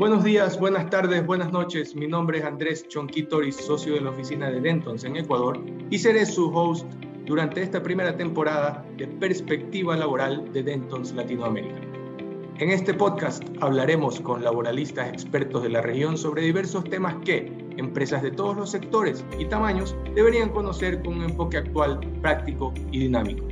Buenos días, buenas tardes, buenas noches. Mi nombre es Andrés Chonquitoris, socio de la oficina de Dentons en Ecuador, y seré su host durante esta primera temporada de Perspectiva Laboral de Dentons Latinoamérica. En este podcast hablaremos con laboralistas expertos de la región sobre diversos temas que empresas de todos los sectores y tamaños deberían conocer con un enfoque actual, práctico y dinámico.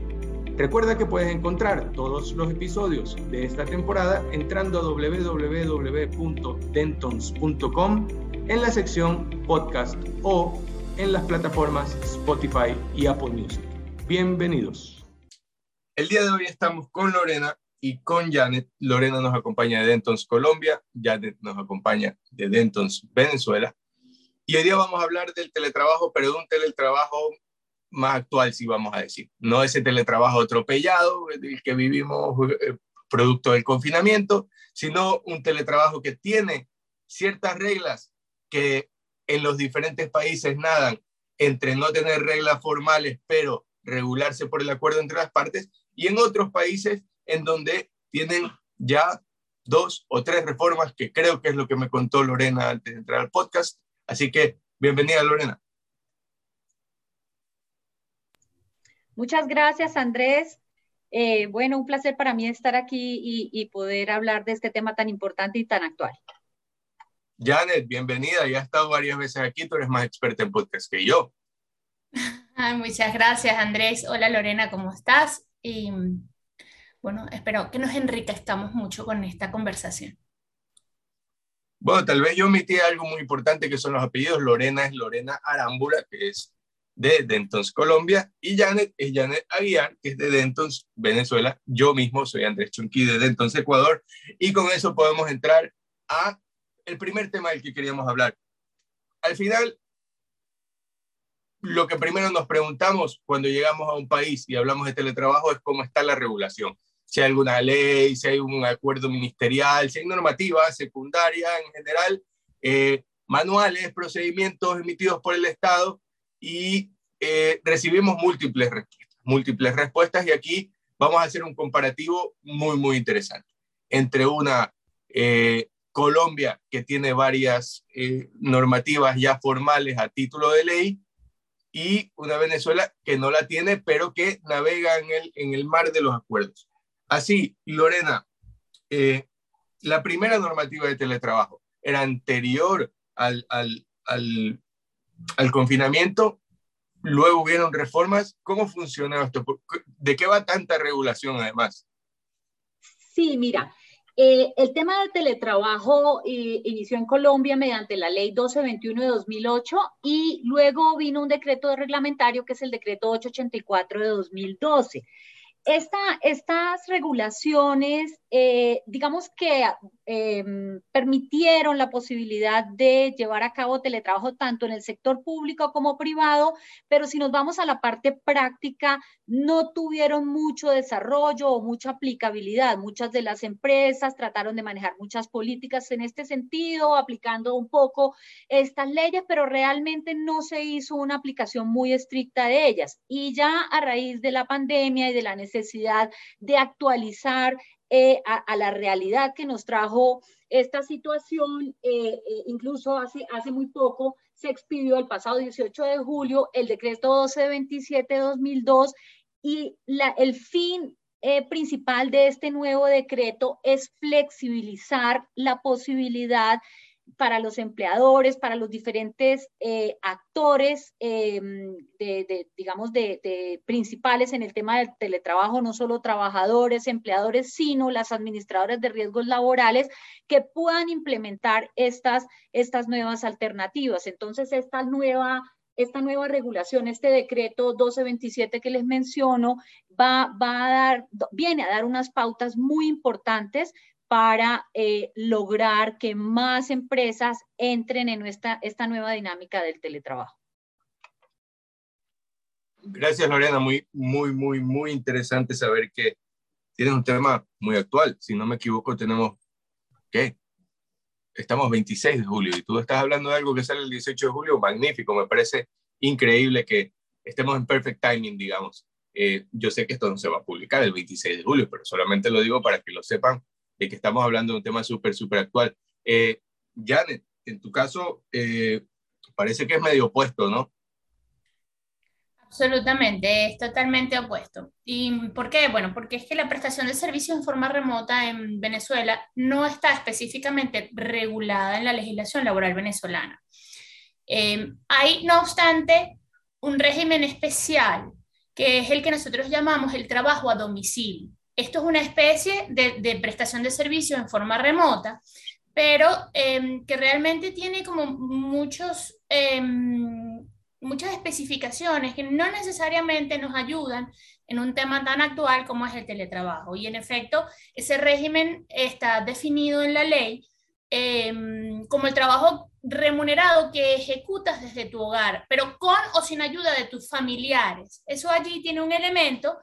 Recuerda que puedes encontrar todos los episodios de esta temporada entrando a www.dentons.com en la sección podcast o en las plataformas Spotify y Apple Music. Bienvenidos. El día de hoy estamos con Lorena y con Janet. Lorena nos acompaña de Dentons Colombia, Janet nos acompaña de Dentons Venezuela. Y hoy día vamos a hablar del teletrabajo, pero de un teletrabajo más actual, si vamos a decir. No ese teletrabajo atropellado del que vivimos eh, producto del confinamiento, sino un teletrabajo que tiene ciertas reglas que en los diferentes países nadan entre no tener reglas formales, pero regularse por el acuerdo entre las partes, y en otros países en donde tienen ya dos o tres reformas, que creo que es lo que me contó Lorena antes de entrar al podcast. Así que, bienvenida, Lorena. Muchas gracias, Andrés. Eh, bueno, un placer para mí estar aquí y, poder hablar de este tema tan importante y tan actual. Janet, bienvenida. Ya has estado varias veces aquí. Tú eres más experta en podcast que yo. muchas gracias, Andrés. Hola, Lorena, ¿cómo estás? Y bueno, espero que nos enriquezcamos mucho con esta conversación. Bueno, tal vez yo omití algo muy importante que son los apellidos. Lorena es Lorena Arámbula, que es de Dentons Colombia y Janet es Janet Aguiar, que es de Dentons Venezuela. Yo mismo soy Andrés Chunqui de Dentons Ecuador y con eso podemos entrar a el primer tema del que queríamos hablar. Al final, lo que primero nos preguntamos cuando llegamos a un país y hablamos de teletrabajo es cómo está la regulación. Si hay alguna ley, si hay un acuerdo ministerial, si hay normativa secundaria en general, eh, manuales, procedimientos emitidos por el Estado y eh, recibimos múltiples respuestas, múltiples respuestas y aquí vamos a hacer un comparativo muy, muy interesante entre una eh, Colombia que tiene varias eh, normativas ya formales a título de ley y una Venezuela que no la tiene, pero que navega en el, en el mar de los acuerdos. Así, Lorena, la primera normativa de teletrabajo era anterior al, al, al al confinamiento, luego hubieron reformas. ¿Cómo funciona esto? ¿De qué va tanta regulación además? Sí, mira, eh, el tema del teletrabajo eh, inició en Colombia mediante la ley 1221 de 2008 y luego vino un decreto reglamentario que es el decreto 884 de 2012 estas regulaciones, eh, digamos que em, permitieron la posibilidad de llevar a cabo teletrabajo tanto en el sector público como privado, pero si nos vamos a la parte práctica, no tuvieron mucho desarrollo o mucha aplicabilidad. Muchas de las empresas trataron de manejar muchas políticas en este sentido, aplicando un poco estas leyes, pero realmente no se hizo una aplicación muy estricta de ellas. Y ya a raíz de la pandemia y de la necesidad de actualizar eh, a, la realidad que nos trajo esta situación. Eh, eh, incluso hace, hace muy poco se expidió el pasado 18 de julio el decreto 1227 de 2002 y la, el fin principal de este nuevo decreto es flexibilizar la posibilidad para los empleadores, para los diferentes eh, actores, em, de, digamos, de, principales en el tema del teletrabajo, no solo trabajadores, empleadores, sino las administradoras de riesgos laborales que puedan implementar estas, estas nuevas alternativas. Entonces, esta nueva esta nueva regulación, este decreto 1227 que les menciono, va, va a dar, viene a dar unas pautas muy importantes para eh, lograr que más empresas entren en esta, esta nueva dinámica del teletrabajo. Gracias, Lorena. Muy, muy, muy, muy interesante saber que tienes un tema muy actual. Si no me equivoco, tenemos, ¿qué? Estamos 26 de julio y tú estás hablando de algo que sale el 18 de julio. Magnífico, me parece increíble que estemos en perfect timing, digamos. Eh, yo sé que esto no se va a publicar el 26 de julio, pero solamente lo digo para que lo sepan de que estamos hablando de un tema súper, súper actual. Eh, Janet, en tu caso, eh, parece que es medio opuesto, ¿no? Absolutamente, es totalmente opuesto. ¿Y por qué? Bueno, porque es que la prestación de servicios en forma remota en Venezuela no está específicamente regulada en la legislación laboral venezolana. Eh, hay, no obstante, un régimen especial, que es el que nosotros llamamos el trabajo a domicilio. Esto es una especie de, prestación de servicios en forma remota, pero em, que realmente tiene como muchos... Em, muchas especificaciones que no necesariamente nos ayudan en un tema tan actual como es el teletrabajo. Y en efecto, ese régimen está definido en la ley em, como el trabajo remunerado que ejecutas desde tu hogar, pero con o sin ayuda de tus familiares. Eso allí tiene un elemento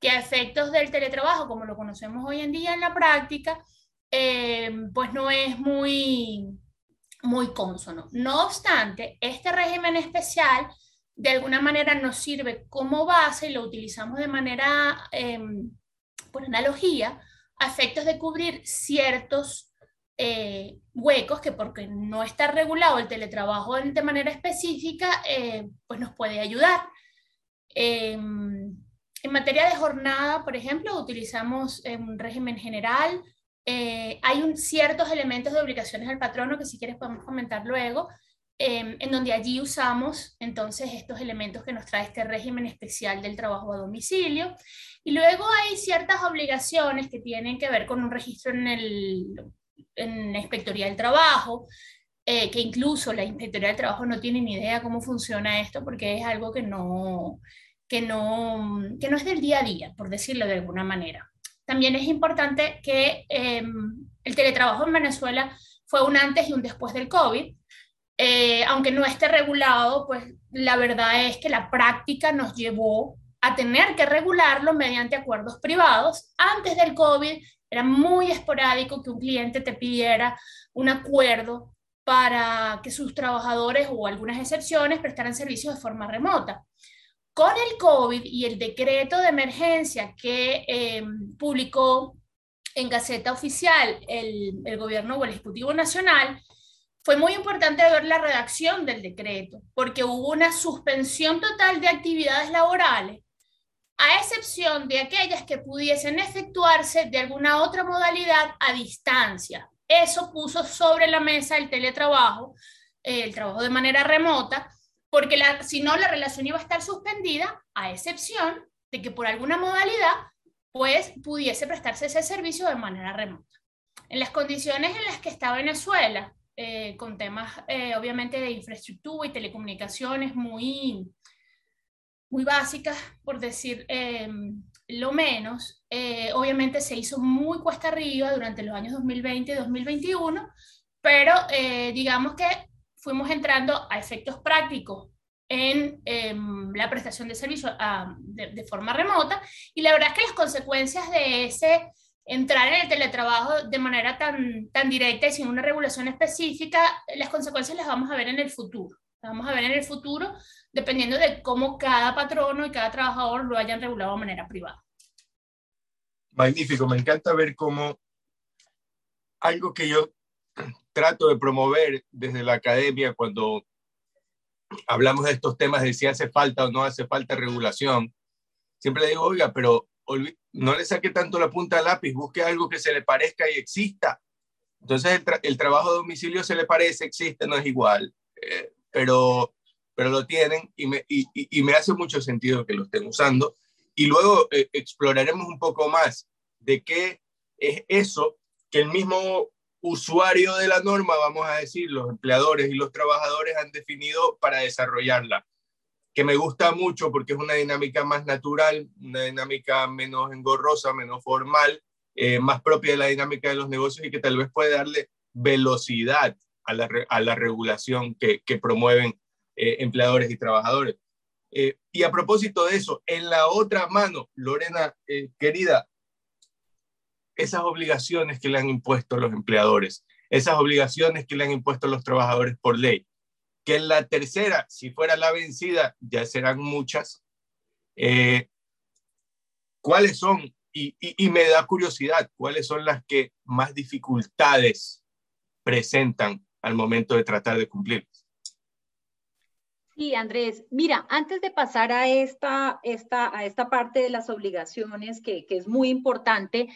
que a efectos del teletrabajo, como lo conocemos hoy en día en la práctica, em, pues no es muy, muy. No obstante, este régimen especial de alguna manera nos sirve como base y lo utilizamos de manera, em, por analogía, a efectos de cubrir ciertos eh, huecos que porque no está regulado el teletrabajo de manera específica, eh, pues nos puede ayudar. En materia de jornada, por ejemplo, utilizamos un régimen general, eh, hay un, ciertos elementos de obligaciones al patrono que si quieres podemos comentar luego, em, en donde allí usamos entonces estos elementos que nos trae este régimen especial del trabajo a domicilio. Y luego hay ciertas obligaciones que tienen que ver con un registro en, el, en la Inspectoría del Trabajo, eh, que incluso la Inspectoría del Trabajo no tiene ni idea cómo funciona esto porque es algo que no, que no, que no es del día a día, por decirlo de alguna manera. También es importante que em, el teletrabajo en Venezuela fue un antes y un después del COVID. Eh, aunque no esté regulado, pues la verdad es que la práctica nos llevó a tener que regularlo mediante acuerdos privados. Antes del COVID era muy esporádico que un cliente te pidiera un acuerdo para que sus trabajadores o algunas excepciones prestaran servicios de forma remota. Con el COVID y el decreto de emergencia que eh, publicó en Gaceta Oficial el, el gobierno o el Ejecutivo Nacional, fue muy importante ver la redacción del decreto, porque hubo una suspensión total de actividades laborales, a excepción de aquellas que pudiesen efectuarse de alguna otra modalidad a distancia. Eso puso sobre la mesa el teletrabajo, el trabajo de manera remota, porque si no la relación iba a estar suspendida, a excepción de que por alguna modalidad, pues pudiese prestarse ese servicio de manera remota. En las condiciones en las que está Venezuela, eh, con temas eh, obviamente de infraestructura y telecomunicaciones muy, muy básicas, por decir em, lo menos, eh, obviamente se hizo muy cuesta arriba durante los años 2020 y 2021, pero digamos que fuimos entrando a efectos prácticos en em, la prestación de servicios ah, de, forma remota y la verdad es que las consecuencias de ese entrar en el teletrabajo de manera tan, tan directa y sin una regulación específica, las consecuencias las vamos a ver en el futuro. Las vamos a ver en el futuro dependiendo de cómo cada patrono y cada trabajador lo hayan regulado de manera privada. Magnífico, me encanta ver cómo algo que yo trato de promover desde la academia cuando hablamos de estos temas de si hace falta o no hace falta regulación, siempre le digo, oiga, pero no le saque tanto la punta al lápiz, busque algo que se le parezca y exista. Entonces el, trabajo a domicilio se le parece, existe, no es igual, eh, pero, pero lo tienen y me, y me, hace mucho sentido que lo estén usando. Y luego eh, exploraremos un poco más de qué es eso que el mismo usuario de la norma, vamos a decir, los empleadores y los trabajadores han definido para desarrollarla, que me gusta mucho porque es una dinámica más natural, una dinámica menos engorrosa, menos formal, eh, más propia de la dinámica de los negocios y que tal vez puede darle velocidad a la, a la regulación que, que promueven eh, empleadores y trabajadores. Eh, y a propósito de eso, en la otra mano, Lorena, querida, esas obligaciones que le han impuesto los empleadores, esas obligaciones que le han impuesto los trabajadores por ley, que en la tercera, si fuera la vencida, ya serán muchas. Eh, ¿Cuáles son? Y, me da curiosidad, ¿cuáles son las que más dificultades presentan al momento de tratar de cumplir. Sí, Andrés. Mira, antes de pasar a esta, esta, a esta parte de las obligaciones, que, que es muy importante,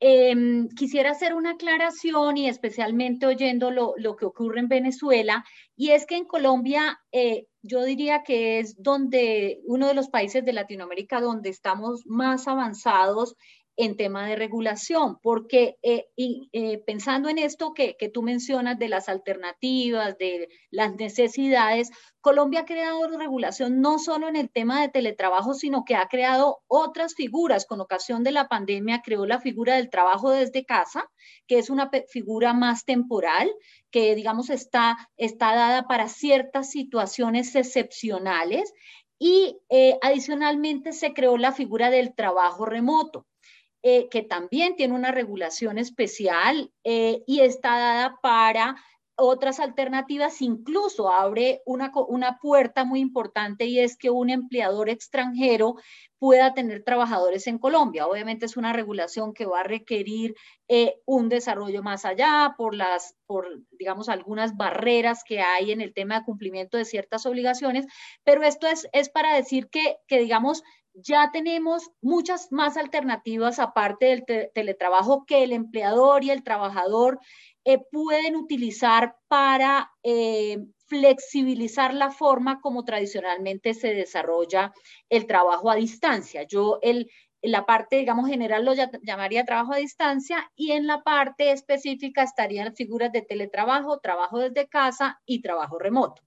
Em, quisiera hacer una aclaración y especialmente oyendo lo, que ocurre en Venezuela, y es que en Colombia eh, yo diría que es donde uno de los países de Latinoamérica donde estamos más avanzados en tema de regulación, porque eh, y, eh, pensando en esto que, que, tú mencionas de las alternativas, de las necesidades, Colombia ha creado regulación no solo en el tema de teletrabajo, sino que ha creado otras figuras. Con ocasión de la pandemia creó la figura del trabajo desde casa, que es una figura más temporal, que digamos está, está dada para ciertas situaciones excepcionales. Y eh, adicionalmente se creó la figura del trabajo remoto eh, que también tiene una regulación especial eh, y está dada para otras alternativas, incluso abre una, una, puerta muy importante y es que un empleador extranjero pueda tener trabajadores en Colombia. Obviamente es una regulación que va a requerir eh, un desarrollo más allá por las, por, digamos, algunas barreras que hay en el tema de cumplimiento de ciertas obligaciones, pero esto es, es para decir que, que, digamos, ya tenemos muchas más alternativas aparte del teletrabajo que el empleador y el trabajador eh, pueden utilizar para eh, flexibilizar la forma como tradicionalmente se desarrolla el trabajo a distancia. Yo el, la parte, digamos, general lo llamaría trabajo a distancia y en la parte específica estarían figuras de teletrabajo, trabajo desde casa y trabajo remoto.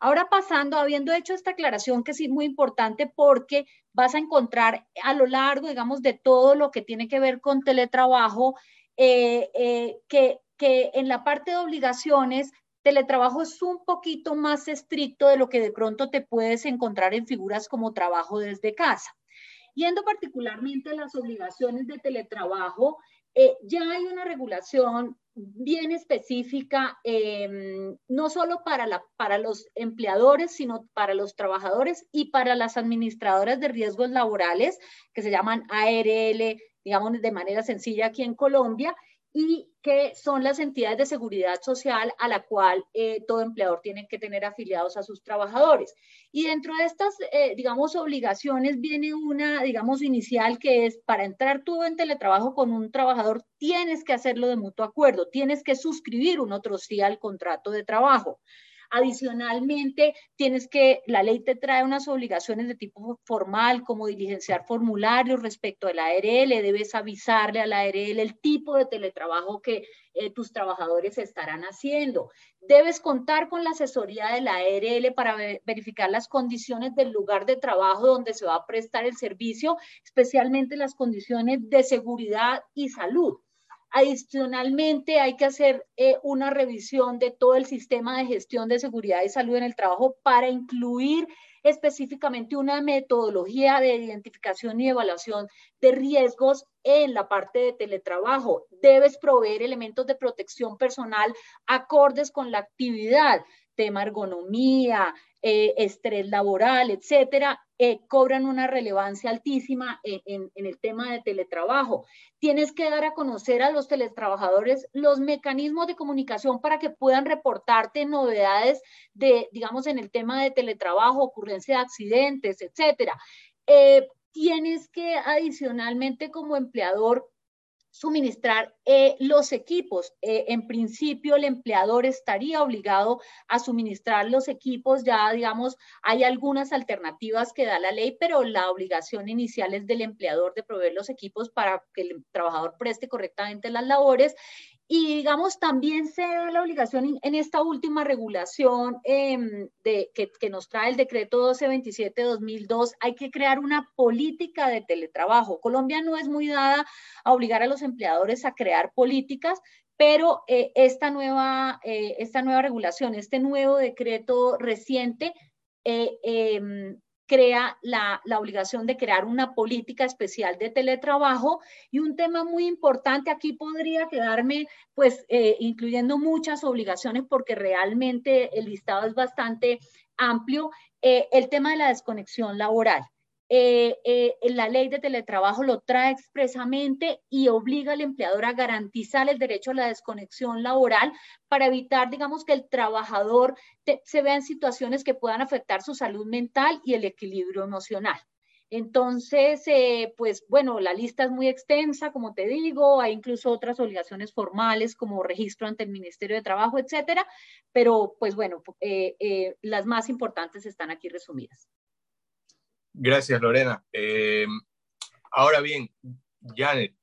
Ahora pasando, habiendo hecho esta aclaración que sí es muy importante porque vas a encontrar a lo largo, digamos, de todo lo que tiene que ver con teletrabajo, eh, eh, que, que en la parte de obligaciones teletrabajo es un poquito más estricto de lo que de pronto te puedes encontrar en figuras como trabajo desde casa. Yendo particularmente a las obligaciones de teletrabajo, eh, ya hay una regulación bien específica, em, no solo para, la, para los empleadores, sino para los trabajadores y para las administradoras de riesgos laborales, que se llaman ARL, digamos de manera sencilla aquí en Colombia, y que son las entidades de seguridad social a la cual eh, todo empleador tiene que tener afiliados a sus trabajadores. Y dentro de estas, eh, digamos, obligaciones viene una, digamos, inicial que es para entrar tú en teletrabajo con un trabajador, tienes que hacerlo de mutuo acuerdo, tienes que suscribir un otro sí al contrato de trabajo. Adicionalmente, tienes que, la ley te trae unas obligaciones de tipo formal, como diligenciar formularios respecto a la ARL, debes avisarle a la ARL el tipo de teletrabajo que eh, tus trabajadores estarán haciendo. Debes contar con la asesoría de la ARL para verificar las condiciones del lugar de trabajo donde se va a prestar el servicio, especialmente las condiciones de seguridad y salud. Adicionalmente, hay que hacer eh, una revisión de todo el sistema de gestión de seguridad y salud en el trabajo para incluir específicamente una metodología de identificación y evaluación de riesgos en la parte de teletrabajo. Debes proveer elementos de protección personal acordes con la actividad, tema ergonomía, eh, estrés laboral, etcétera, eh, cobran una relevancia altísima en, el tema de teletrabajo. Tienes que dar a conocer a los teletrabajadores los mecanismos de comunicación para que puedan reportarte novedades de, digamos, en el tema de teletrabajo, ocurrencia de accidentes, etcétera. Eh, tienes que adicionalmente como empleador suministrar eh, los equipos. Eh, en principio, el empleador estaría obligado a suministrar los equipos. Ya, digamos, hay algunas alternativas que da la ley, pero la obligación inicial es del empleador de proveer los equipos para que el trabajador preste correctamente las labores. Y digamos, también se da la obligación en esta última regulación em, de, que, nos trae el decreto 1227-2002, hay que crear una política de teletrabajo. Colombia no es muy dada a obligar a los empleadores a crear políticas, pero eh, esta, nueva, eh, esta nueva regulación, este nuevo decreto reciente, eh, em, crea la, obligación de crear una política especial de teletrabajo y un tema muy importante aquí podría quedarme pues eh, incluyendo muchas obligaciones porque realmente el listado es bastante amplio, eh, el tema de la desconexión laboral. Eh, eh, la ley de teletrabajo lo trae expresamente y obliga al empleador a garantizar el derecho a la desconexión laboral para evitar, digamos, que el trabajador se vea en situaciones que puedan afectar su salud mental y el equilibrio emocional. Entonces, eh, pues bueno, la lista es muy extensa, como te digo, hay incluso otras obligaciones formales como registro ante el Ministerio de Trabajo, etcétera, pero pues bueno, las más importantes están aquí resumidas. Gracias, Lorena. Eh, ahora bien, Janet,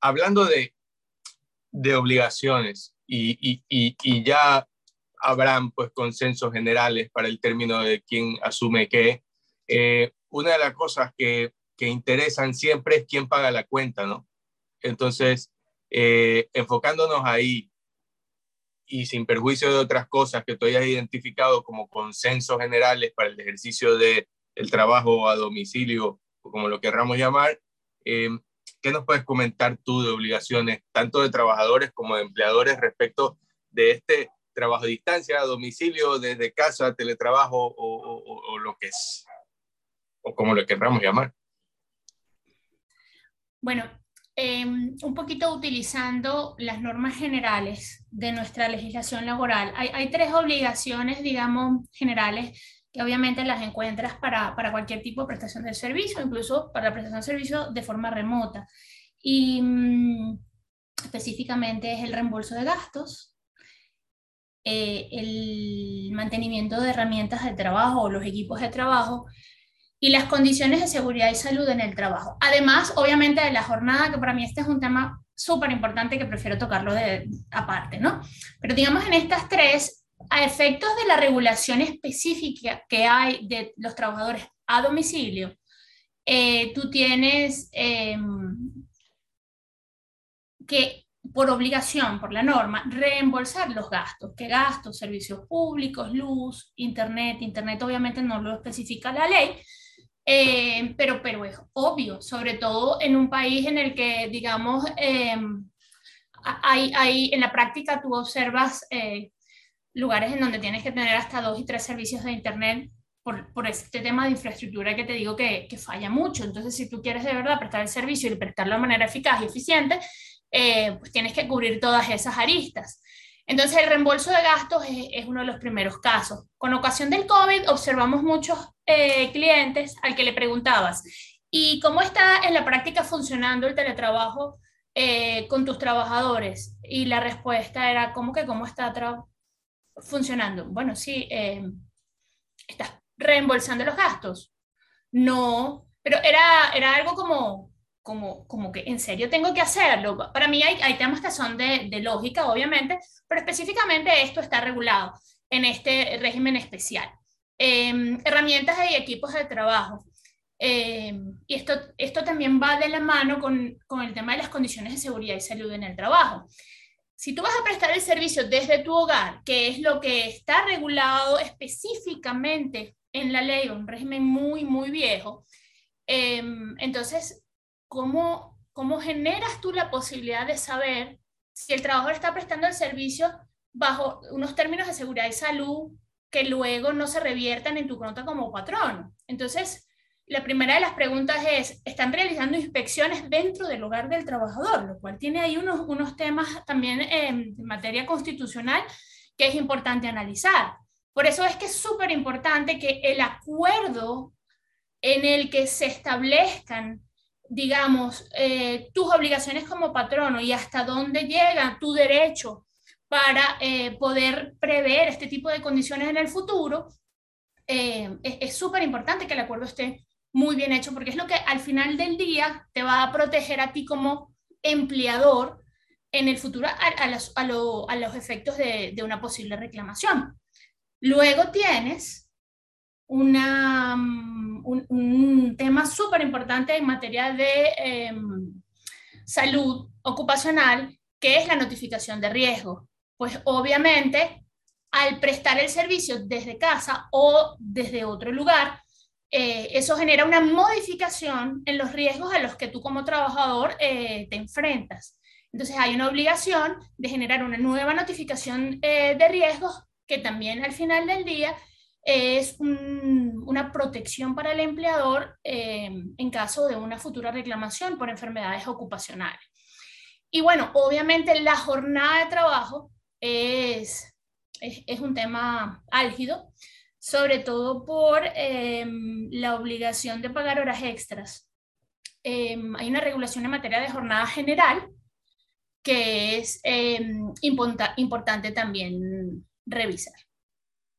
hablando de, de obligaciones y, ya habrán pues consensos generales para el término de quién asume qué, eh, una de las cosas que, interesan siempre es quién paga la cuenta, ¿no? Entonces, eh, enfocándonos ahí y sin perjuicio de otras cosas que tú hayas identificado como consensos generales para el ejercicio de el trabajo a domicilio, o como lo querramos llamar. Eh, ¿Qué nos puedes comentar tú de obligaciones, tanto de trabajadores como de empleadores, respecto de este trabajo a distancia, a domicilio, desde casa, teletrabajo o, lo que es, o como lo querramos llamar? Bueno, em, un poquito utilizando las normas generales de nuestra legislación laboral. Hay, hay, tres obligaciones, digamos, generales que obviamente las encuentras para, para, cualquier tipo de prestación de servicio, incluso para la prestación de servicio de forma remota. Y mm, específicamente es el reembolso de gastos, eh, el mantenimiento de herramientas de trabajo o los equipos de trabajo y las condiciones de seguridad y salud en el trabajo. Además, obviamente, de la jornada, que para mí este es un tema súper importante que prefiero tocarlo de, aparte, ¿no? Pero digamos, en estas tres a efectos de la regulación específica que hay de los trabajadores a domicilio, eh, tú tienes em, que, por obligación, por la norma, reembolsar los gastos. ¿Qué gastos? Servicios públicos, luz, internet. Internet obviamente no lo especifica la ley, eh, pero, pero es obvio, sobre todo en un país en el que, digamos, em, hay, hay, en la práctica tú observas eh, lugares en donde tienes que tener hasta dos y tres servicios de Internet por, por este tema de infraestructura que te digo que, que, falla mucho. Entonces, si tú quieres de verdad prestar el servicio y prestarlo de manera eficaz y eficiente, eh, pues tienes que cubrir todas esas aristas. Entonces, el reembolso de gastos es, es, uno de los primeros casos. Con ocasión del COVID, observamos muchos eh, clientes al que le preguntabas, ¿y cómo está en la práctica funcionando el teletrabajo eh, con tus trabajadores? Y la respuesta era, ¿cómo que cómo está funcionando? Bueno, sí, eh, estás reembolsando los gastos. No, pero era, era algo como, como, como que en serio tengo que hacerlo. Para mí hay, hay temas que son de, de, lógica, obviamente, pero específicamente esto está regulado en este régimen especial. Em, herramientas y equipos de trabajo. Em, y esto, esto también va de la mano con, con el tema de las condiciones de seguridad y salud en el trabajo si tú vas a prestar el servicio desde tu hogar, que es lo que está regulado específicamente en la ley, un régimen muy, muy viejo, em, entonces, ¿cómo, ¿cómo generas tú la posibilidad de saber si el trabajador está prestando el servicio bajo unos términos de seguridad y salud que luego no se reviertan en tu cuenta como patrón? Entonces, la primera de las preguntas es, ¿están realizando inspecciones dentro del hogar del trabajador? Lo cual tiene ahí unos, unos temas también en materia constitucional que es importante analizar. Por eso es que es súper importante que el acuerdo en el que se establezcan, digamos, eh, tus obligaciones como patrono y hasta dónde llega tu derecho para eh, poder prever este tipo de condiciones en el futuro, eh, es súper importante que el acuerdo esté muy bien hecho, porque es lo que al final del día te va a proteger a ti como empleador en el futuro a, los, a, los, efectos de, una posible reclamación. Luego tienes mm, un, tema súper importante en materia de em, salud ocupacional, que es la notificación de riesgo. Pues obviamente, al prestar el servicio desde casa o desde otro lugar, eh, eso genera una modificación en los riesgos a los que tú como trabajador eh, te enfrentas. Entonces hay una obligación de generar una nueva notificación eh, de riesgos que también al final del día es una protección para el empleador en caso de una futura reclamación por enfermedades ocupacionales. Y bueno, obviamente la jornada de trabajo es, es, un tema álgido, sobre todo por em, la obligación de pagar horas extras. Em, hay una regulación en materia de jornada general que es em, importante también revisar.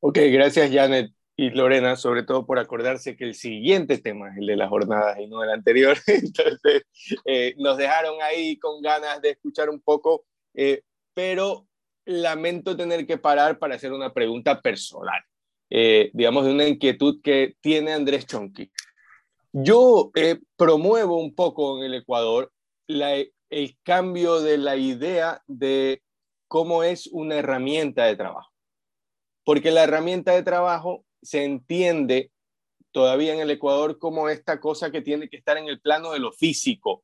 Ok, gracias Janet y Lorena, sobre todo por acordarse que el siguiente tema es el de las jornadas y no el anterior. Entonces, eh, nos dejaron ahí con ganas de escuchar un poco, eh, pero lamento tener que parar para hacer una pregunta personal, eh, digamos, de una inquietud que tiene Andrés Chonqui. Yo promuevo un poco en el Ecuador el cambio de la idea de cómo es una herramienta de trabajo porque la herramienta de trabajo se entiende todavía en el Ecuador como esta cosa que tiene que estar en el plano de lo físico,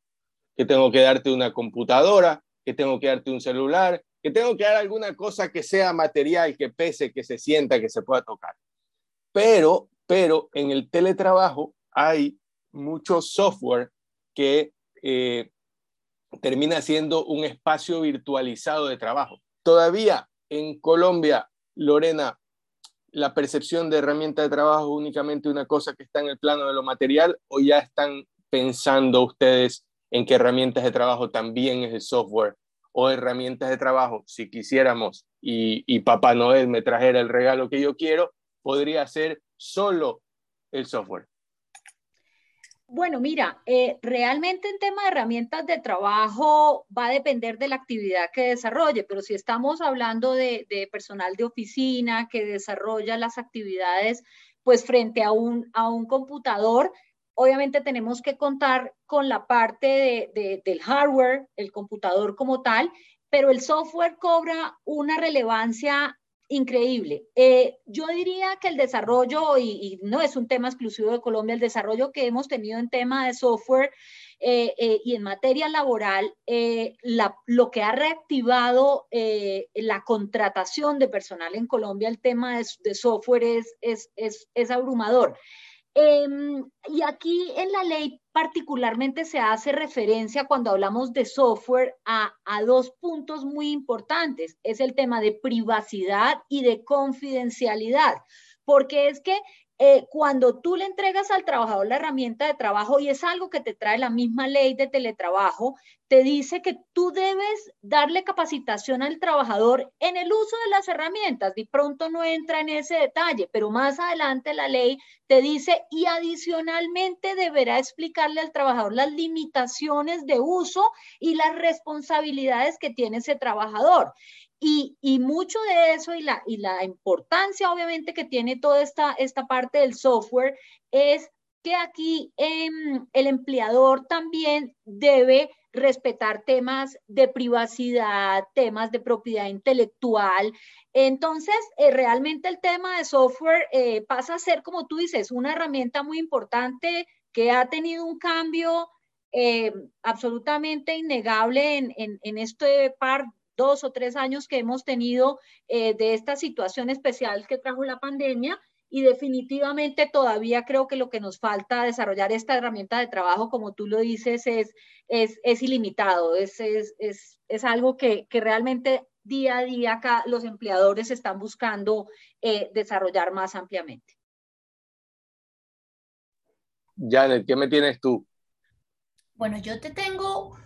que tengo que darte una computadora, que tengo que darte un celular, que tengo que dar alguna cosa que sea material, que pese, que se sienta, que se pueda tocar. Pero, pero en el teletrabajo hay mucho software que eh, termina siendo un espacio virtualizado de trabajo. Todavía en Colombia Lorena, la percepción de herramienta de trabajo es únicamente una cosa que está en el plano de lo material o ya están pensando ustedes en que herramientas de trabajo también es el software o herramientas de trabajo, si quisiéramos y, y Papá Noel me trajera el regalo que yo quiero, podría ser solo el software. Bueno, mira, eh, realmente en tema de herramientas de trabajo va a depender de la actividad que desarrolle, pero si estamos hablando de, personal de oficina que desarrolla las actividades, pues frente a un, a un computador, obviamente tenemos que contar con la parte del hardware, el computador como tal, pero el software cobra una relevancia increíble. Eh, yo diría que el desarrollo, y, no es un tema exclusivo de Colombia, el desarrollo que hemos tenido en tema de software eh, eh, y en materia laboral, lo que ha reactivado la contratación de personal en Colombia, el tema de, software es, es, es abrumador. Em, y aquí en la ley particularmente se hace referencia cuando hablamos de software a, a, dos puntos muy importantes. Es el tema de privacidad y de confidencialidad, porque es que eh, cuando tú le entregas al trabajador la herramienta de trabajo, y es algo que te trae la misma ley de teletrabajo, te dice que tú debes darle capacitación al trabajador en el uso de las herramientas. De pronto no entra en ese detalle, pero más adelante la ley te dice y adicionalmente deberá explicarle al trabajador las limitaciones de uso y las responsabilidades que tiene ese trabajador. Y, mucho de eso y la, y la importancia obviamente que tiene toda esta, esta parte del software es que aquí em, el empleador también debe respetar temas de privacidad, temas de propiedad intelectual. Entonces, eh, realmente el tema de software eh, pasa a ser, como tú dices, una herramienta muy importante que ha tenido un cambio eh, absolutamente innegable en, en, en este par dos o tres años que hemos tenido eh, de esta situación especial que trajo la pandemia y definitivamente todavía creo que lo que nos falta desarrollar esta herramienta de trabajo, como tú lo dices, es, es, es ilimitado, es, es, es, algo que, que, realmente día a día acá los empleadores están buscando eh, desarrollar más ampliamente. Janet, ¿qué me tienes tú? Bueno, yo te tengo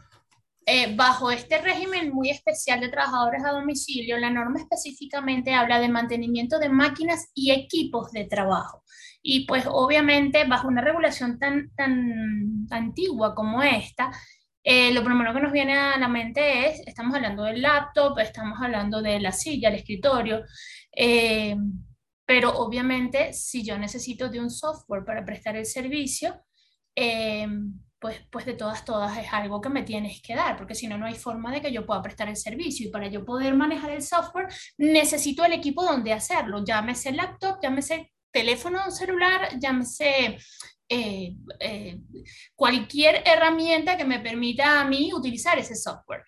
eh, bajo este régimen muy especial de trabajadores a domicilio, la norma específicamente habla de mantenimiento de máquinas y equipos de trabajo. Y pues obviamente bajo una regulación tan, tan antigua como esta, eh, lo primero que nos viene a la mente es, estamos hablando del laptop, estamos hablando de la silla, el escritorio, eh, pero obviamente si yo necesito de un software para prestar el servicio, pues, pues de todas, todas es algo que me tienes que dar, porque si no, no hay forma de que yo pueda prestar el servicio. Y para yo poder manejar el software, necesito el equipo donde hacerlo. Llámese laptop, llámese teléfono celular, llámese eh, eh, cualquier herramienta que me permita a mí utilizar ese software.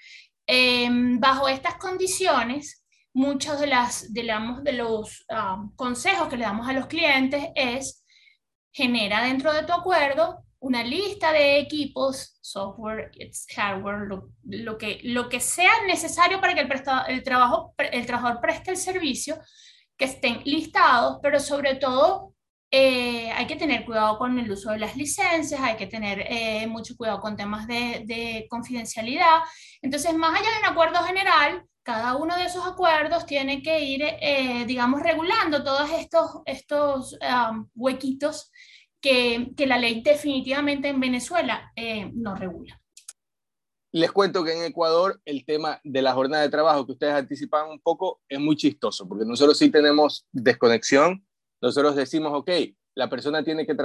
Em, bajo estas condiciones, muchos de, las, de, de los ah, consejos que le damos a los clientes es genera dentro de tu acuerdo una lista de equipos, software, hardware, lo, que, lo que sea necesario para que el, el, trabajo, el trabajador preste el servicio, que estén listados, pero sobre todo eh, hay que tener cuidado con el uso de las licencias, hay que tener eh, mucho cuidado con temas de, de, confidencialidad. Entonces, más allá de un acuerdo general, cada uno de esos acuerdos tiene que ir, eh, digamos, regulando todos estos, estos um, huequitos que, que, la ley definitivamente en Venezuela no regula. Les cuento que en Ecuador el tema de la jornada de trabajo que ustedes anticipaban un poco es muy chistoso, porque nosotros sí tenemos desconexión nosotros decimos, ok, la persona tiene que,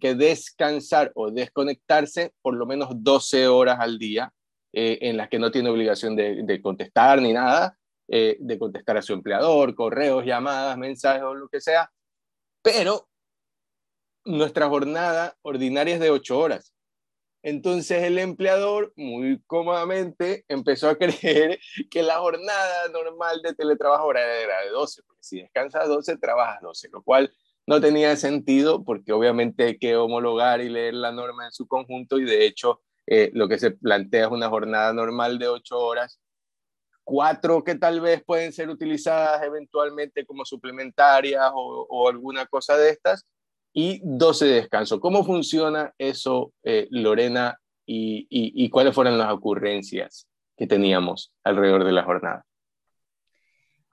que descansar o desconectarse por lo menos 12 horas al día eh, en las que no tiene obligación de, contestar ni nada, eh, de contestar a su empleador, correos, llamadas, mensajes o lo que sea, pero nuestra jornada ordinaria es de 8 horas. Entonces el empleador muy cómodamente empezó a creer que la jornada normal de teletrabajo era de 12, porque si descansas 12, trabajas 12, lo cual no tenía sentido porque obviamente hay que homologar y leer la norma en su conjunto y de hecho eh, lo que se plantea es una jornada normal de 8 horas, cuatro que tal vez pueden ser utilizadas eventualmente como suplementarias o alguna cosa de estas, y 12 de descanso. ¿Cómo funciona eso, eh, Lorena, y, cuáles fueron las ocurrencias que teníamos alrededor de la jornada?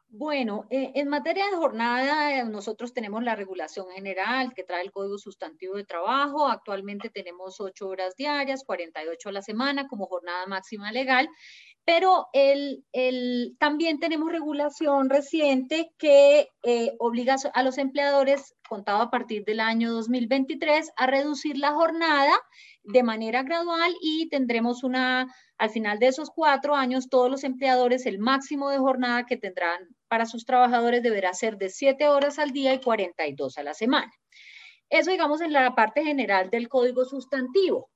Bueno, eh, en materia de jornada, eh, nosotros tenemos la regulación general que trae el Código Sustantivo de Trabajo. Actualmente tenemos 8 horas diarias, 48 a la semana como jornada máxima legal pero el, el, también tenemos regulación reciente que eh, obliga a los empleadores, contado a partir del año 2023, a reducir la jornada de manera gradual y tendremos una, al final de esos cuatro años, todos los empleadores, el máximo de jornada que tendrán para sus trabajadores deberá ser de siete horas al día y 42 a la semana. Eso, digamos, en la parte general del código sustantivo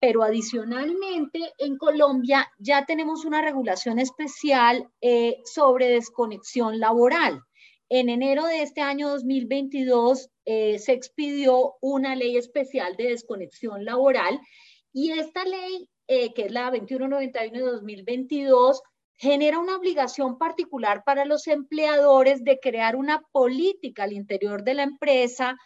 pero adicionalmente en Colombia ya tenemos una regulación especial eh, sobre desconexión laboral. En enero de este año 2022 eh, se expidió una ley especial de desconexión laboral y esta ley, eh, que es la 2191 de 2022, genera una obligación particular para los empleadores de crear una política al interior de la empresa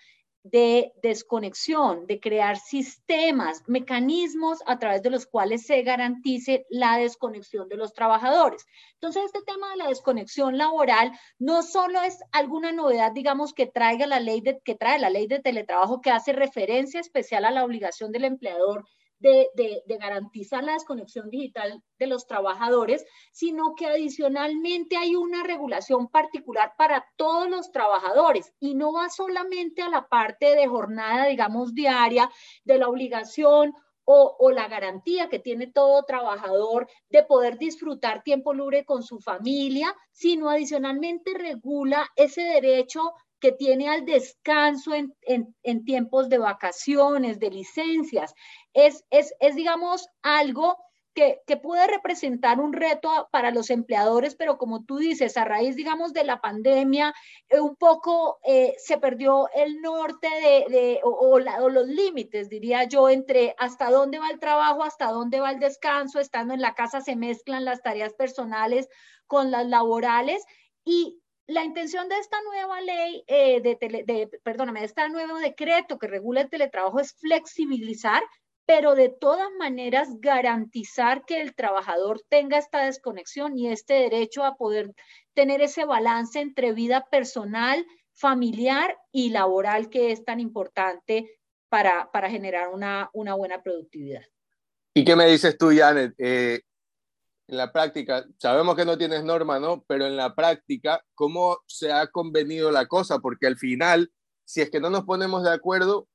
de desconexión, de crear sistemas, mecanismos a través de los cuales se garantice la desconexión de los trabajadores. Entonces, este tema de la desconexión laboral no solo es alguna novedad, digamos, que traiga la ley que trae la ley de teletrabajo que hace referencia especial a la obligación del empleador de, garantizar la desconexión digital de los trabajadores, sino que adicionalmente hay una regulación particular para todos los trabajadores. Y no va solamente a la parte de jornada, digamos, diaria, de la obligación o, o, la garantía que tiene todo trabajador de poder disfrutar tiempo libre con su familia, sino adicionalmente regula ese derecho que tiene al descanso en, tiempos de vacaciones, de licencias. Es, es, digamos, algo que, puede representar un reto para los empleadores, pero como tú dices, a raíz, digamos, de la pandemia, eh, un poco eh, se perdió el norte de, o, los límites, diría yo, entre hasta dónde va el trabajo, hasta dónde va el descanso, estando en la casa se mezclan las tareas personales con las laborales y la intención de esta nueva ley, eh, de, perdóname, de este nuevo decreto que regula el teletrabajo es flexibilizar, pero de todas maneras garantizar que el trabajador tenga esta desconexión y este derecho a poder tener ese balance entre vida personal, familiar y laboral que es tan importante para, para generar una, una buena productividad. ¿Y qué me dices tú, Janet? Eh, en la práctica, sabemos que no tienes norma, ¿no? Pero en la práctica, ¿cómo se ha convenido la cosa? Porque al final, si es que no nos ponemos de acuerdo,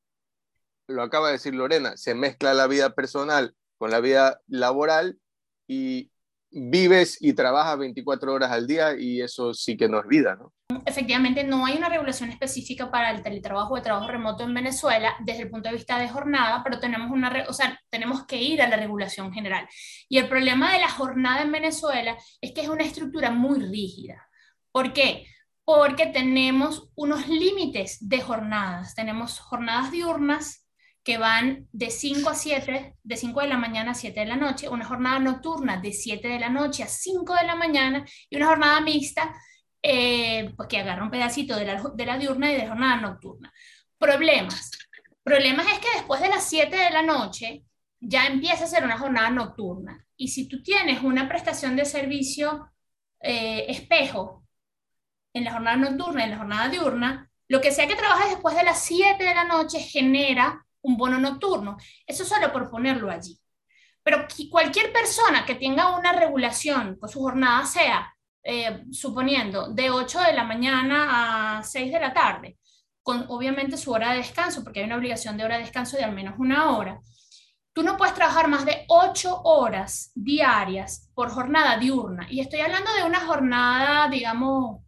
lo acaba de decir Lorena, se mezcla la vida personal con la vida laboral y vives y trabajas 24 horas al día y eso sí que no es vida, ¿no? Efectivamente, no hay una regulación específica para el teletrabajo o el trabajo remoto en Venezuela desde el punto de vista de jornada, pero tenemos, una, o sea, tenemos que ir a la regulación general. Y el problema de la jornada en Venezuela es que es una estructura muy rígida ¿Por qué? Porque tenemos unos límites de jornadas. Tenemos jornadas diurnas que van de 5 a 7, de 5 de la mañana a 7 de la noche, una jornada nocturna de 7 de la noche a 5 de la mañana y una jornada mixta eh, pues que agarra un pedacito de la, de la diurna y de jornada nocturna. Problemas. Problemas es que después de las 7 de la noche ya empieza a ser una jornada nocturna. Y si tú tienes una prestación de servicio eh, espejo en la jornada nocturna en la jornada diurna, lo que sea que trabajes después de las 7 de la noche genera un bono nocturno. Eso solo por ponerlo allí. Pero cualquier persona que tenga una regulación con su jornada, sea eh, suponiendo de 8 de la mañana a 6 de la tarde, con obviamente su hora de descanso, porque hay una obligación de hora de descanso de al menos una hora, tú no puedes trabajar más de 8 horas diarias por jornada diurna. Y estoy hablando de una jornada, digamos,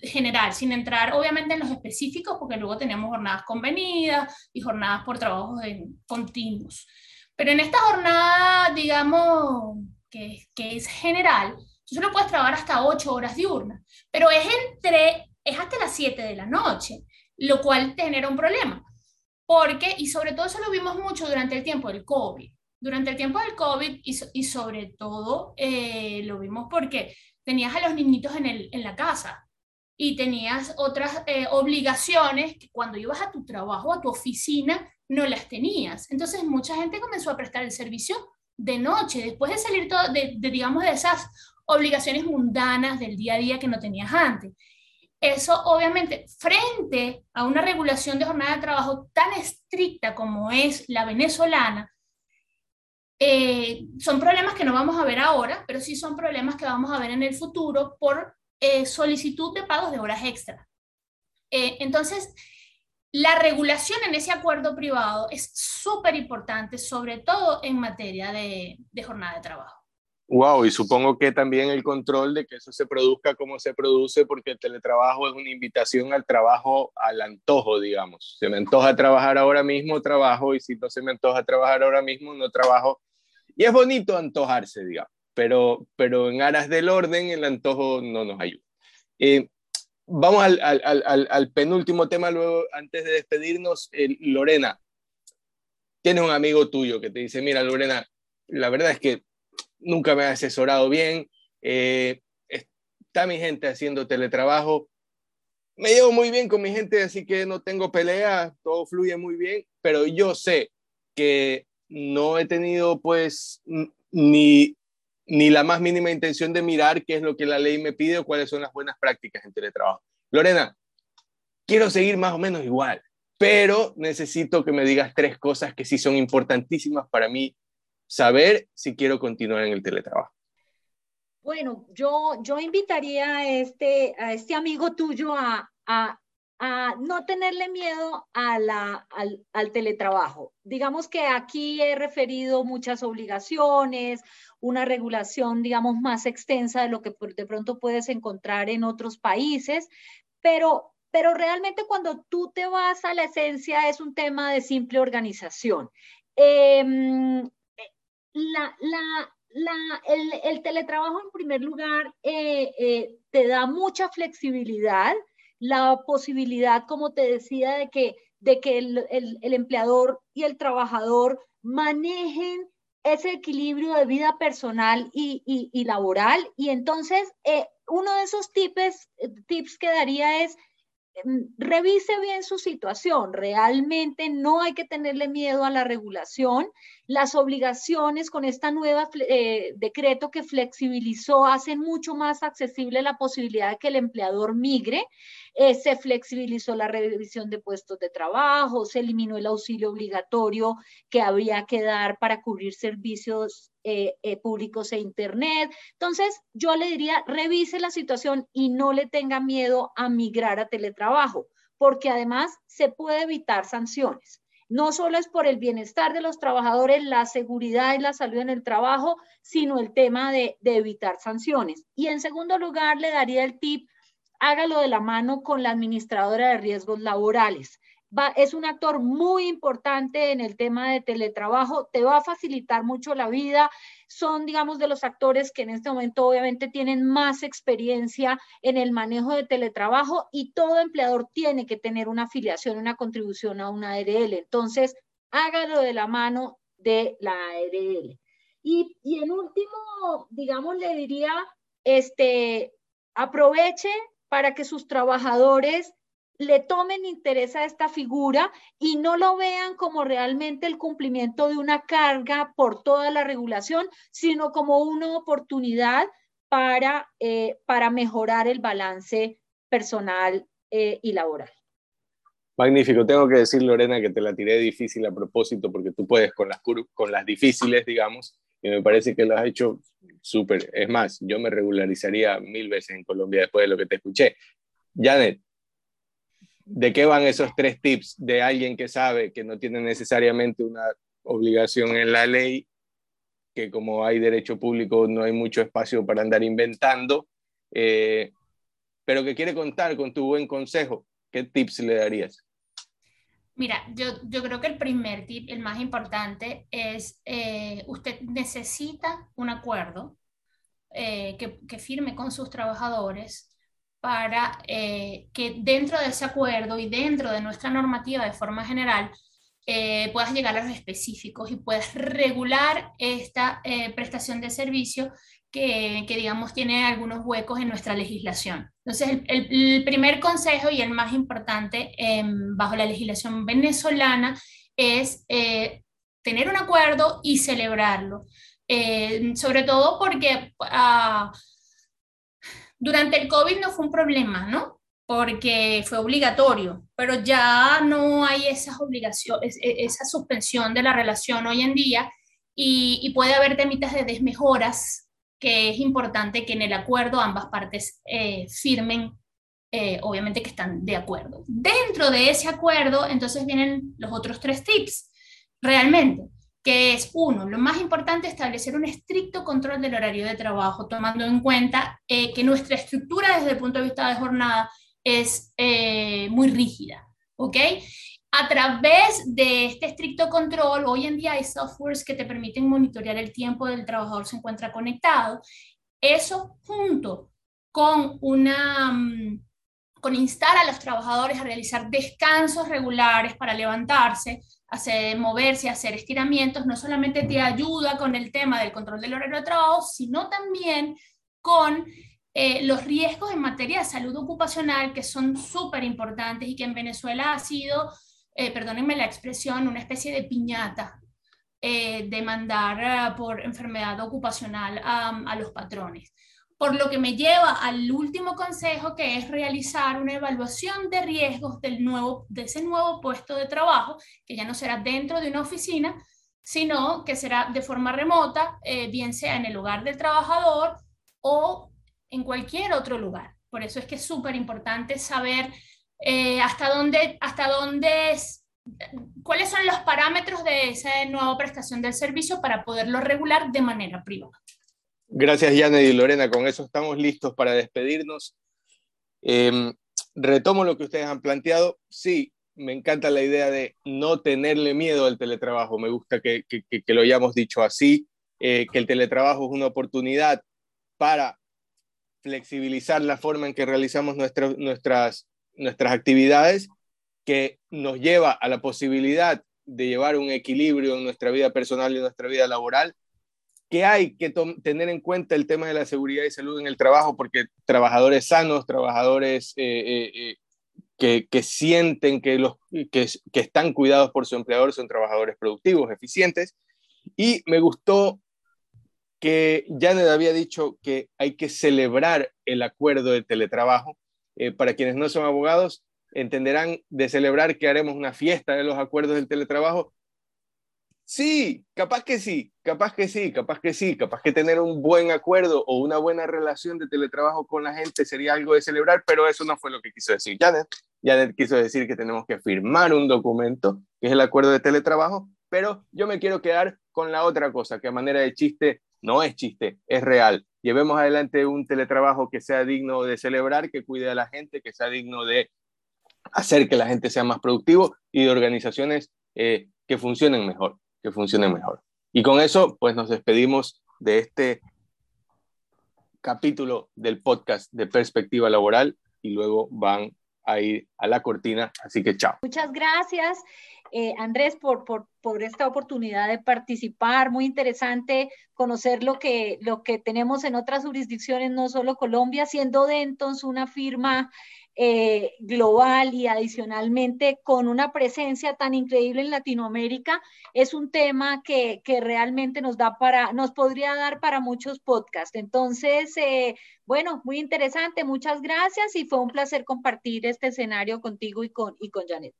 general, sin entrar obviamente en los específicos, porque luego tenemos jornadas convenidas y jornadas por trabajos continuos. Pero en esta jornada, digamos, que, que es general, tú solo puedes trabajar hasta 8 horas diurnas, pero es, entre, es hasta las 7 de la noche, lo cual te genera un problema. Porque, y sobre todo eso lo vimos mucho durante el tiempo del COVID. Durante el tiempo del COVID y, y sobre todo eh, lo vimos porque tenías a los niñitos en, el, en la casa y tenías otras eh, obligaciones que cuando ibas a tu trabajo, a tu oficina, no las tenías. Entonces mucha gente comenzó a prestar el servicio de noche, después de salir todo, de, digamos, de esas obligaciones mundanas del día a día que no tenías antes. Eso obviamente, frente a una regulación de jornada de trabajo tan estricta como es la venezolana, eh, son problemas que no vamos a ver ahora, pero sí son problemas que vamos a ver en el futuro por eh, solicitud de pagos de horas extra. Eh, entonces, la regulación en ese acuerdo privado es súper importante, sobre todo en materia de, jornada de trabajo. Wow, y supongo que también el control de que eso se produzca como se produce, porque el teletrabajo es una invitación al trabajo al antojo, digamos. Se me antoja trabajar ahora mismo, trabajo, y si no se me antoja trabajar ahora mismo, no trabajo. Y es bonito antojarse, digamos pero, pero en aras del orden el antojo no nos ayuda. Eh, vamos al, al, al, penúltimo tema luego, antes de despedirnos. Lorena, tienes un amigo tuyo que te dice, mira Lorena, la verdad es que nunca me ha asesorado bien, eh, está mi gente haciendo teletrabajo, me llevo muy bien con mi gente, así que no tengo pelea, todo fluye muy bien, pero yo sé que no he tenido pues ni ni la más mínima intención de mirar qué es lo que la ley me pide o cuáles son las buenas prácticas en teletrabajo. Lorena, quiero seguir más o menos igual, pero necesito que me digas tres cosas que sí son importantísimas para mí saber si quiero continuar en el teletrabajo. Bueno, yo, yo invitaría a este, este amigo tuyo a, a, a no tenerle miedo a la, al, al, teletrabajo. Digamos que aquí he referido muchas obligaciones, una regulación, digamos, más extensa de lo que de pronto puedes encontrar en otros países, pero, pero realmente cuando tú te vas a la esencia es un tema de simple organización. Em, la, la, la, el, el, teletrabajo, en primer lugar, eh, eh, te da mucha flexibilidad, la posibilidad, como te decía, de que, de que el, el, empleador y el trabajador manejen ese equilibrio de vida personal y, y, laboral. Y entonces, eh, uno de esos tips, tips que daría es revise bien su situación. Realmente no hay que tenerle miedo a la regulación. Las obligaciones con esta nueva eh, decreto que flexibilizó hacen mucho más accesible la posibilidad de que el empleador migre. Eh, se flexibilizó la revisión de puestos de trabajo, se eliminó el auxilio obligatorio que había que dar para cubrir servicios eh, eh, públicos e Internet. Entonces, yo le diría, revise la situación y no le tenga miedo a migrar a teletrabajo, porque además se puede evitar sanciones. No solo es por el bienestar de los trabajadores, la seguridad y la salud en el trabajo, sino el tema de, de evitar sanciones. Y en segundo lugar, le daría el tip, hágalo de la mano con la administradora de riesgos laborales Va, es un actor muy importante en el tema de teletrabajo, te va a facilitar mucho la vida. Son, digamos, de los actores que en este momento obviamente tienen más experiencia en el manejo de teletrabajo y todo empleador tiene que tener una afiliación, una contribución a una ARL. Entonces, hágalo de la mano de la ARL. Y, y en último, digamos, le diría, este, aproveche para que sus trabajadores le tomen interés a esta figura y no lo vean como realmente el cumplimiento de una carga por toda la regulación, sino como una oportunidad para, eh, para mejorar el balance personal eh, y laboral. Magnífico, tengo que decir, Lorena, que te la tiré difícil a propósito porque tú puedes con las, con las difíciles, digamos, y me parece que lo has hecho súper. Es más, yo me regularizaría mil veces en Colombia después de lo que te escuché. Janet, ¿de qué van esos tres tips de alguien que sabe que no tiene necesariamente una obligación en la ley, que como hay derecho público no hay mucho espacio para andar inventando, eh, pero que quiere contar con tu buen consejo? ¿Qué tips le darías? Mira, yo, yo creo que el primer tip, el más importante, es eh, usted necesita un acuerdo eh, que, que, firme con sus trabajadores para eh, que dentro de ese acuerdo y dentro de nuestra normativa de forma general puedas llegar a los específicos y puedas regular esta prestación de servicio que, digamos, tiene algunos huecos en nuestra legislación. Entonces, el, primer consejo y el más importante em, bajo la legislación venezolana es eh, tener un acuerdo y celebrarlo. Eh, sobre todo porque ah, durante el COVID no fue un problema, ¿no? Porque fue obligatorio, pero ya no hay esas obligaciones, e, esa suspensión de la relación hoy en día y, y puede haber temitas de desmejoras que es importante que en el acuerdo ambas partes eh, firmen, eh, obviamente que están de acuerdo. Dentro de ese acuerdo, entonces vienen los otros tres tips, realmente, que es uno, lo más importante, establecer un estricto control del horario de trabajo, tomando en cuenta eh, que nuestra estructura desde el punto de vista de jornada es muy rígida, ¿ok? A través de este estricto control, hoy en día hay softwares que te permiten monitorear el tiempo del trabajador se encuentra conectado. Eso junto con una mm, con instar a los trabajadores a realizar descansos regulares para levantarse, hacer moverse, hacer estiramientos, no solamente te ayuda con el tema del control del horario de trabajo, sino también con eh, los riesgos en materia de salud ocupacional que son súper importantes y que en Venezuela ha sido eh, perdónenme la expresión, una especie de piñata eh, de mandar eh, por enfermedad ocupacional a los patrones. Por lo que me lleva al último consejo, que es realizar una evaluación de riesgos del nuevo, de ese nuevo puesto de trabajo, que ya no será dentro de una oficina, sino que será de forma remota, bien sea en el lugar del trabajador o en cualquier otro lugar. Por eso es que es súper importante saber eh, hasta dónde, hasta dónde es, cuáles son los parámetros de esa nueva prestación del servicio para poderlo regular de manera privada. Gracias, Janet y Lorena. Con eso estamos listos para despedirnos. Em, retomo lo que ustedes han planteado. Sí, me encanta la idea de no tenerle miedo al teletrabajo. Me gusta que, lo hayamos dicho así, eh, que el teletrabajo es una oportunidad para flexibilizar la forma en que realizamos nuestras nuestras nuestras actividades que nos lleva a la posibilidad de llevar un equilibrio en nuestra vida personal y en nuestra vida laboral, que hay que tener en cuenta el tema de la seguridad y salud en el trabajo, porque trabajadores sanos, trabajadores eh, eh, eh, que, sienten que, los, que, que están cuidados por su empleador son trabajadores productivos, eficientes. Y me gustó que Janet había dicho que hay que celebrar el acuerdo de teletrabajo para quienes no son abogados, entenderán de celebrar que haremos una fiesta de los acuerdos del teletrabajo. Sí, capaz que sí, capaz que sí, capaz que sí, capaz que tener un buen acuerdo o una buena relación de teletrabajo con la gente sería algo de celebrar, pero eso no fue lo que quiso decir Janet. Janet quiso decir que tenemos que firmar un documento, que es el acuerdo de teletrabajo, pero yo me quiero quedar con la otra cosa, que a manera de chiste no es chiste, es real llevemos adelante un teletrabajo que sea digno de celebrar, que cuide a la gente, que sea digno de hacer que la gente sea más productivo y de organizaciones eh, que funcionen mejor, que funcionen mejor. Y con eso, pues nos despedimos de este capítulo del podcast de perspectiva laboral y luego van a ir a la cortina. Así que chao. Muchas gracias. Eh, Andrés, por, por, por, esta oportunidad de participar. Muy interesante conocer lo que, lo que tenemos en otras jurisdicciones, no solo Colombia, siendo Dentons una firma eh, global y adicionalmente con una presencia tan increíble en Latinoamérica, es un tema que, que realmente nos da para, nos podría dar para muchos podcasts. Entonces, eh, bueno, muy interesante, muchas gracias y fue un placer compartir este escenario contigo y con, y con Janet.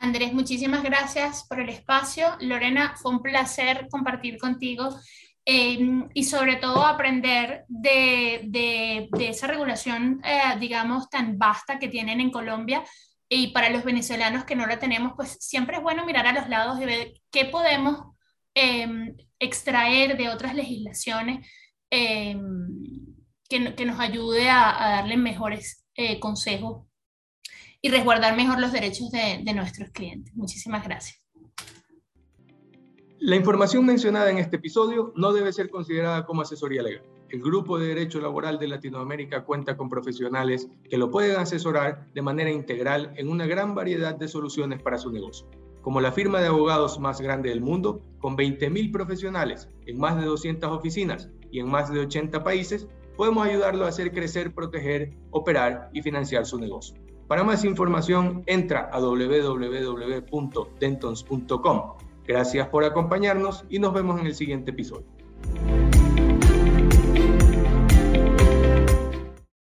Andrés, muchísimas gracias por el espacio. Lorena, fue un placer compartir contigo em, y sobre todo aprender de, de, esa regulación, eh, digamos, tan vasta que tienen en Colombia. Y para los venezolanos que no la tenemos, pues siempre es bueno mirar a los lados y ver qué podemos em, extraer de otras legislaciones em, que, que, nos ayude a, a darle mejores eh, consejos y resguardar mejor los derechos de, de nuestros clientes. Muchísimas gracias. La información mencionada en este episodio no debe ser considerada como asesoría legal. El Grupo de Derecho Laboral de Latinoamérica cuenta con profesionales que lo pueden asesorar de manera integral en una gran variedad de soluciones para su negocio. Como la firma de abogados más grande del mundo, con 20.000 profesionales en más de 200 oficinas y en más de 80 países, podemos ayudarlo a hacer crecer, proteger, operar y financiar su negocio. Para más información, entra a www.dentons.com. Gracias por acompañarnos y nos vemos en el siguiente episodio.